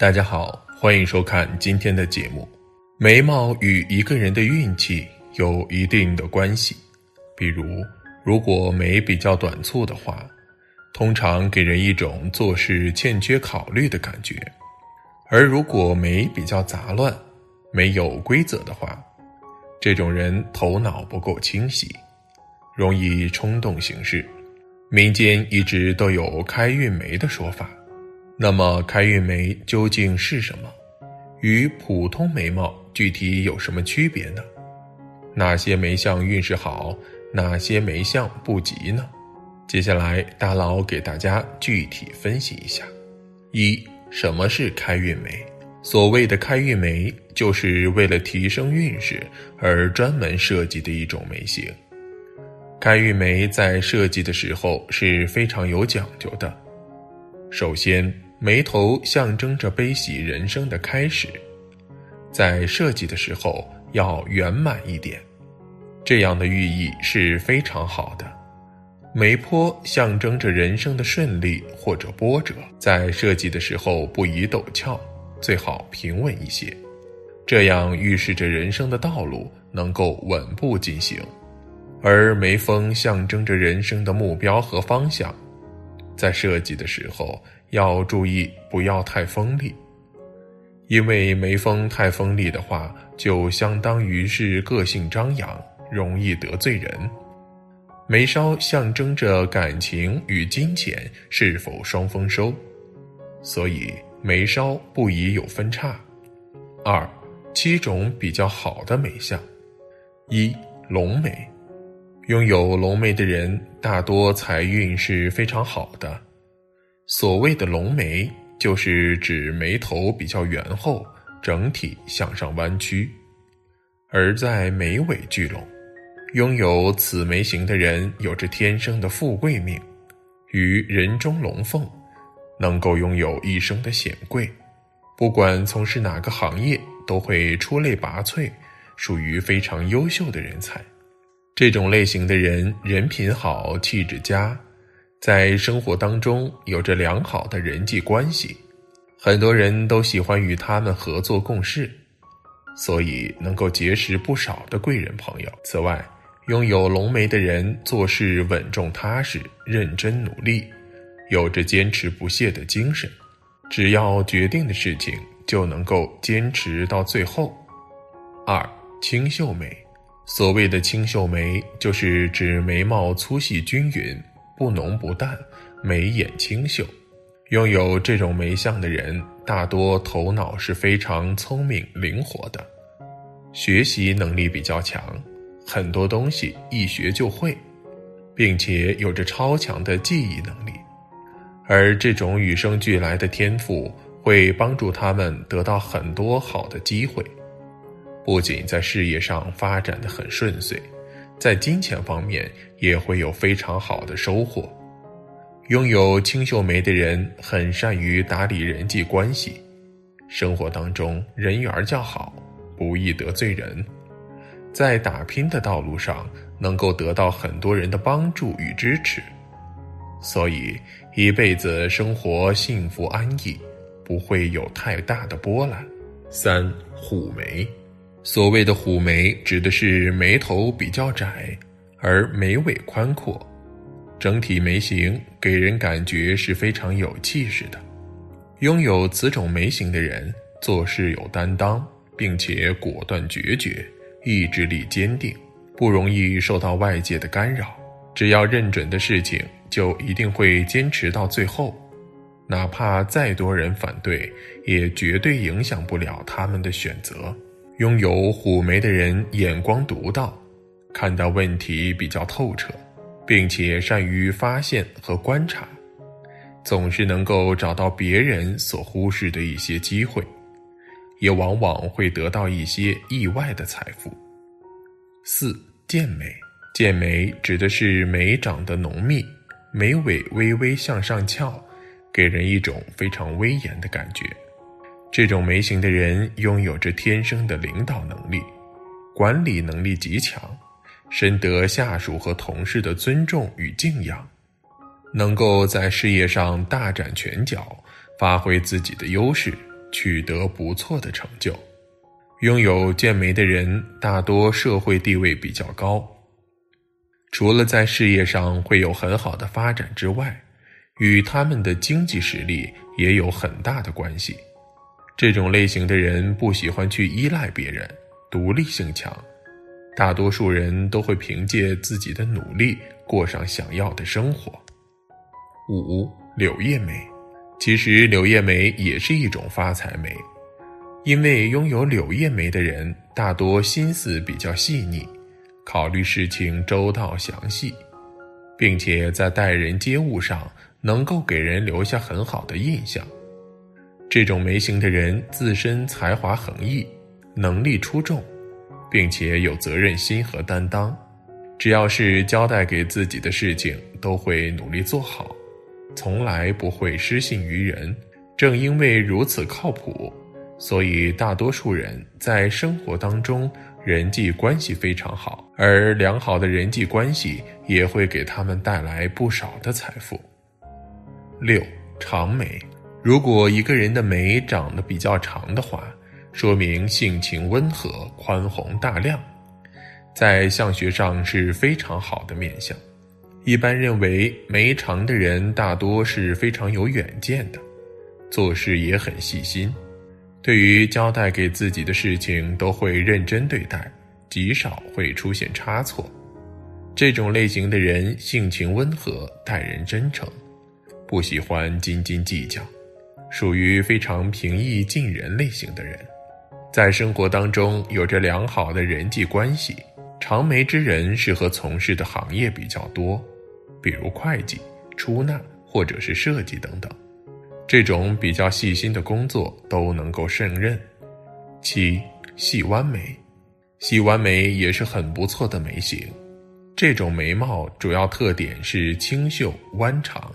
大家好，欢迎收看今天的节目。眉毛与一个人的运气有一定的关系，比如，如果眉比较短促的话，通常给人一种做事欠缺考虑的感觉；而如果眉比较杂乱、没有规则的话，这种人头脑不够清晰，容易冲动行事。民间一直都有开运眉的说法。那么开运眉究竟是什么？与普通眉毛具体有什么区别呢？哪些眉相运势好，哪些眉相不吉呢？接下来大佬给大家具体分析一下。一、什么是开运眉？所谓的开运眉，就是为了提升运势而专门设计的一种眉形。开运眉在设计的时候是非常有讲究的。首先，眉头象征着悲喜人生的开始，在设计的时候要圆满一点，这样的寓意是非常好的。眉坡象征着人生的顺利或者波折，在设计的时候不宜陡峭，最好平稳一些，这样预示着人生的道路能够稳步进行。而眉峰象征着人生的目标和方向，在设计的时候。要注意不要太锋利，因为眉峰太锋利的话，就相当于是个性张扬，容易得罪人。眉梢象征着感情与金钱是否双丰收，所以眉梢不宜有分叉。二，七种比较好的眉相：一，龙眉，拥有龙眉的人大多财运是非常好的。所谓的龙眉，就是指眉头比较圆厚，整体向上弯曲，而在眉尾聚拢。拥有此眉形的人，有着天生的富贵命，与人中龙凤，能够拥有一生的显贵。不管从事哪个行业，都会出类拔萃，属于非常优秀的人才。这种类型的人，人品好，气质佳。在生活当中有着良好的人际关系，很多人都喜欢与他们合作共事，所以能够结识不少的贵人朋友。此外，拥有龙眉的人做事稳重踏实、认真努力，有着坚持不懈的精神，只要决定的事情就能够坚持到最后。二清秀眉，所谓的清秀眉，就是指眉毛粗细均匀。不浓不淡，眉眼清秀，拥有这种眉相的人，大多头脑是非常聪明灵活的，学习能力比较强，很多东西一学就会，并且有着超强的记忆能力。而这种与生俱来的天赋，会帮助他们得到很多好的机会，不仅在事业上发展的很顺遂。在金钱方面也会有非常好的收获。拥有清秀眉的人很善于打理人际关系，生活当中人缘较好，不易得罪人，在打拼的道路上能够得到很多人的帮助与支持，所以一辈子生活幸福安逸，不会有太大的波澜。三虎眉。所谓的虎眉，指的是眉头比较窄，而眉尾宽阔，整体眉形给人感觉是非常有气势的。拥有此种眉形的人，做事有担当，并且果断决绝，意志力坚定，不容易受到外界的干扰。只要认准的事情，就一定会坚持到最后，哪怕再多人反对，也绝对影响不了他们的选择。拥有虎眉的人眼光独到，看到问题比较透彻，并且善于发现和观察，总是能够找到别人所忽视的一些机会，也往往会得到一些意外的财富。四剑眉，剑眉指的是眉长得浓密，眉尾微微向上翘，给人一种非常威严的感觉。这种眉形的人拥有着天生的领导能力，管理能力极强，深得下属和同事的尊重与敬仰，能够在事业上大展拳脚，发挥自己的优势，取得不错的成就。拥有剑眉的人大多社会地位比较高，除了在事业上会有很好的发展之外，与他们的经济实力也有很大的关系。这种类型的人不喜欢去依赖别人，独立性强。大多数人都会凭借自己的努力过上想要的生活。五柳叶眉，其实柳叶眉也是一种发财眉。因为拥有柳叶眉的人大多心思比较细腻，考虑事情周到详细，并且在待人接物上能够给人留下很好的印象。这种眉形的人自身才华横溢，能力出众，并且有责任心和担当，只要是交代给自己的事情都会努力做好，从来不会失信于人。正因为如此靠谱。所以，大多数人在生活当中人际关系非常好，而良好的人际关系也会给他们带来不少的财富。六长眉，如果一个人的眉长得比较长的话，说明性情温和、宽宏大量，在相学上是非常好的面相。一般认为，眉长的人大多是非常有远见的，做事也很细心。对于交代给自己的事情，都会认真对待，极少会出现差错。这种类型的人性情温和，待人真诚，不喜欢斤斤计较，属于非常平易近人类型的人。在生活当中有着良好的人际关系，长眉之人适合从事的行业比较多，比如会计、出纳或者是设计等等。这种比较细心的工作都能够胜任。七细弯眉，细弯眉也是很不错的眉形。这种眉毛主要特点是清秀弯长，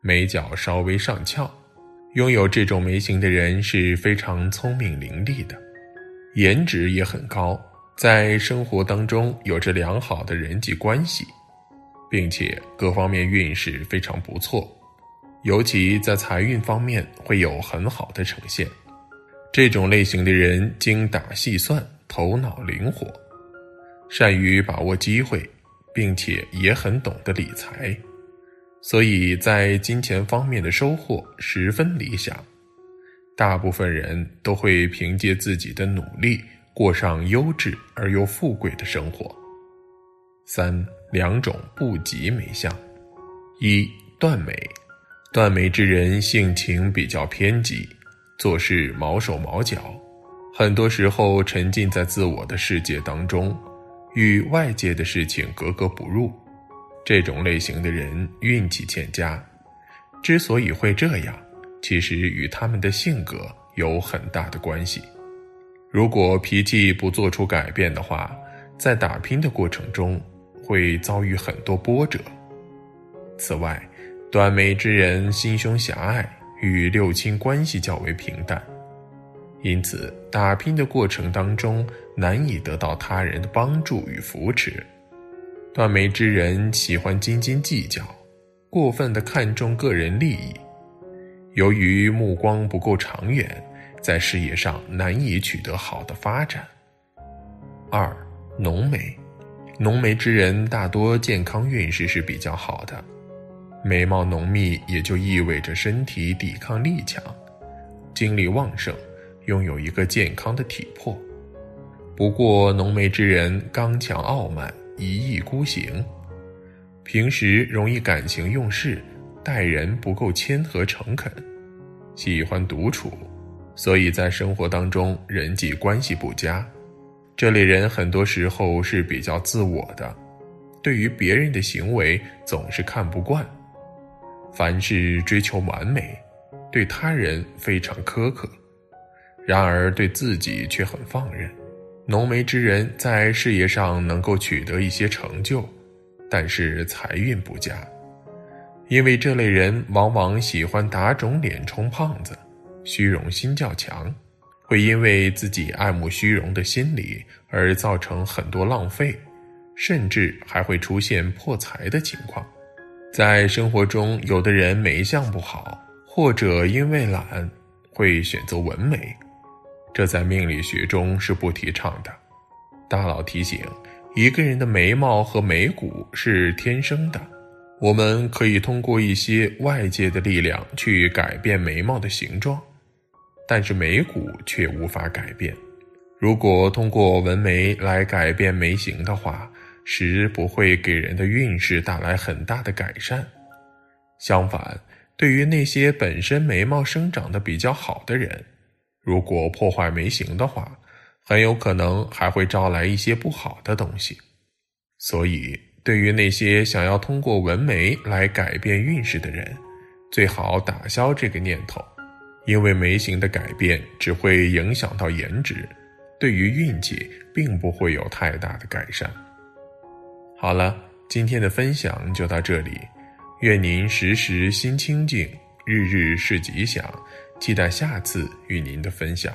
眉角稍微上翘。拥有这种眉形的人是非常聪明伶俐的，颜值也很高，在生活当中有着良好的人际关系，并且各方面运势非常不错。尤其在财运方面会有很好的呈现。这种类型的人精打细算，头脑灵活，善于把握机会，并且也很懂得理财，所以在金钱方面的收获十分理想。大部分人都会凭借自己的努力过上优质而又富贵的生活。三两种不吉美相，一断美。断美之人性情比较偏激，做事毛手毛脚，很多时候沉浸在自我的世界当中，与外界的事情格格不入。这种类型的人运气欠佳，之所以会这样，其实与他们的性格有很大的关系。如果脾气不做出改变的话，在打拼的过程中会遭遇很多波折。此外，短眉之人心胸狭隘，与六亲关系较为平淡，因此打拼的过程当中难以得到他人的帮助与扶持。断眉之人喜欢斤斤计较，过分的看重个人利益，由于目光不够长远，在事业上难以取得好的发展。二浓眉，浓眉之人大多健康运势是比较好的。眉毛浓密，也就意味着身体抵抗力强，精力旺盛，拥有一个健康的体魄。不过，浓眉之人刚强傲慢，一意孤行，平时容易感情用事，待人不够谦和诚恳，喜欢独处，所以在生活当中人际关系不佳。这类人很多时候是比较自我的，对于别人的行为总是看不惯。凡事追求完美，对他人非常苛刻，然而对自己却很放任。浓眉之人在事业上能够取得一些成就，但是财运不佳，因为这类人往往喜欢打肿脸充胖子，虚荣心较强，会因为自己爱慕虚荣的心理而造成很多浪费，甚至还会出现破财的情况。在生活中，有的人眉相不好，或者因为懒，会选择纹眉，这在命理学中是不提倡的。大佬提醒，一个人的眉毛和眉骨是天生的，我们可以通过一些外界的力量去改变眉毛的形状，但是眉骨却无法改变。如果通过纹眉来改变眉形的话，实不会给人的运势带来很大的改善。相反，对于那些本身眉毛生长得比较好的人，如果破坏眉形的话，很有可能还会招来一些不好的东西。所以，对于那些想要通过纹眉来改变运势的人，最好打消这个念头，因为眉形的改变只会影响到颜值，对于运气并不会有太大的改善。好了，今天的分享就到这里。愿您时时心清静，日日是吉祥。期待下次与您的分享。